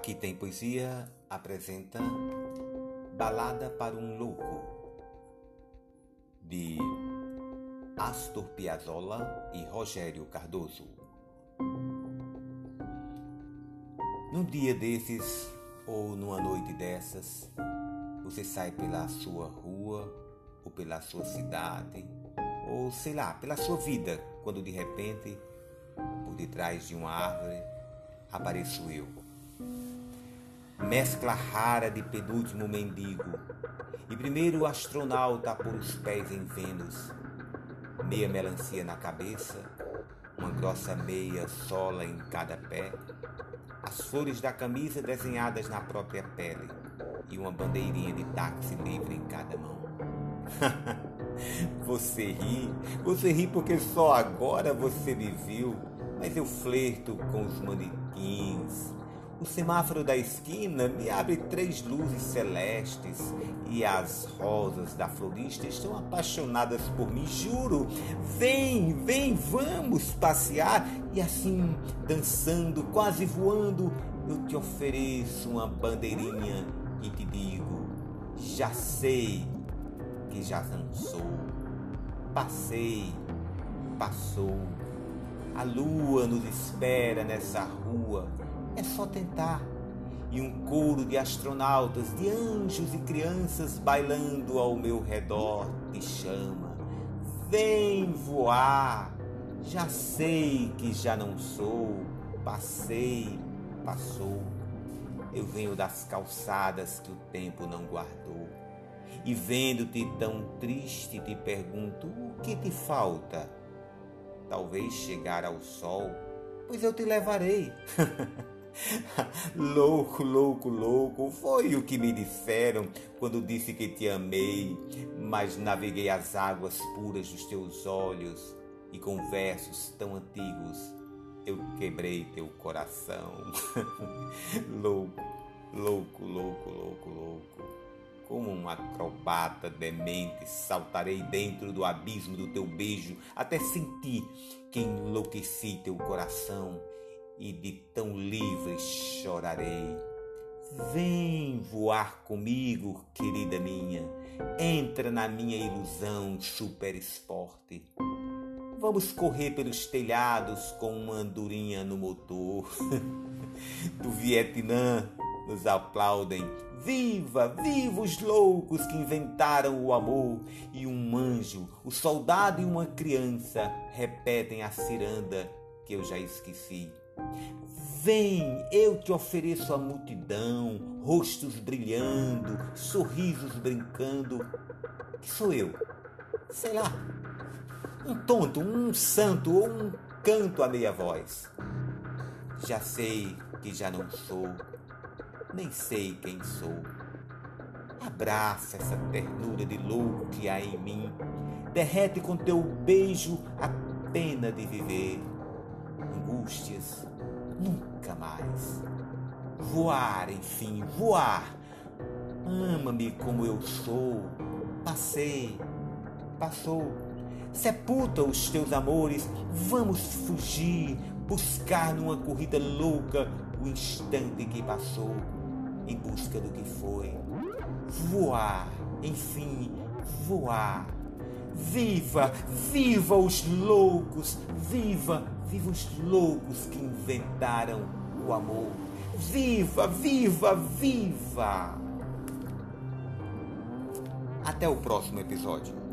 Aqui tem poesia apresenta Balada para um Louco de Astor Piazzolla e Rogério Cardoso. Num dia desses ou numa noite dessas, você sai pela sua rua ou pela sua cidade ou sei lá, pela sua vida, quando de repente, por detrás de uma árvore, apareço eu mescla rara de penúltimo mendigo, e primeiro astronauta a pôr os pés em Vênus, meia melancia na cabeça, uma grossa meia sola em cada pé, as flores da camisa desenhadas na própria pele e uma bandeirinha de táxi livre em cada mão. você ri, você ri porque só agora você me viu, mas eu flerto com os manequins, o semáforo da esquina me abre três luzes celestes e as rosas da florista estão apaixonadas por mim, juro. Vem, vem, vamos passear. E assim, dançando, quase voando, eu te ofereço uma bandeirinha e te digo: já sei que já sou. Passei, passou. A lua nos espera nessa rua é só tentar. E um coro de astronautas, de anjos e crianças bailando ao meu redor te chama. Vem voar. Já sei que já não sou. Passei, passou. Eu venho das calçadas que o tempo não guardou. E vendo-te tão triste, te pergunto: o que te falta? Talvez chegar ao sol, pois eu te levarei. louco, louco, louco, foi o que me disseram quando disse que te amei, mas naveguei as águas puras dos teus olhos e com versos tão antigos eu quebrei teu coração. louco, louco, louco, louco, louco. Como um acrobata demente, saltarei dentro do abismo do teu beijo até sentir que enlouqueci teu coração e de tão livre chorarei. Vem voar comigo, querida minha, entra na minha ilusão super esporte. Vamos correr pelos telhados com uma andorinha no motor. Do Vietnã nos aplaudem. Viva, viva os loucos que inventaram o amor! E um anjo, o soldado e uma criança repetem a ciranda que eu já esqueci. Vem, eu te ofereço a multidão, rostos brilhando, sorrisos brincando. Que sou eu? Sei lá. Um tonto, um santo ou um canto a meia voz. Já sei que já não sou, nem sei quem sou. Abraça essa ternura de louco que há em mim. Derrete com teu beijo a pena de viver. Angústias, nunca mais. Voar, enfim, voar. Ama-me como eu sou. Passei, passou. Sepulta os teus amores, vamos fugir, buscar numa corrida louca o instante que passou, em busca do que foi. Voar, enfim, voar. Viva, viva os loucos, viva Viva os loucos que inventaram o amor. Viva, viva, viva! Até o próximo episódio.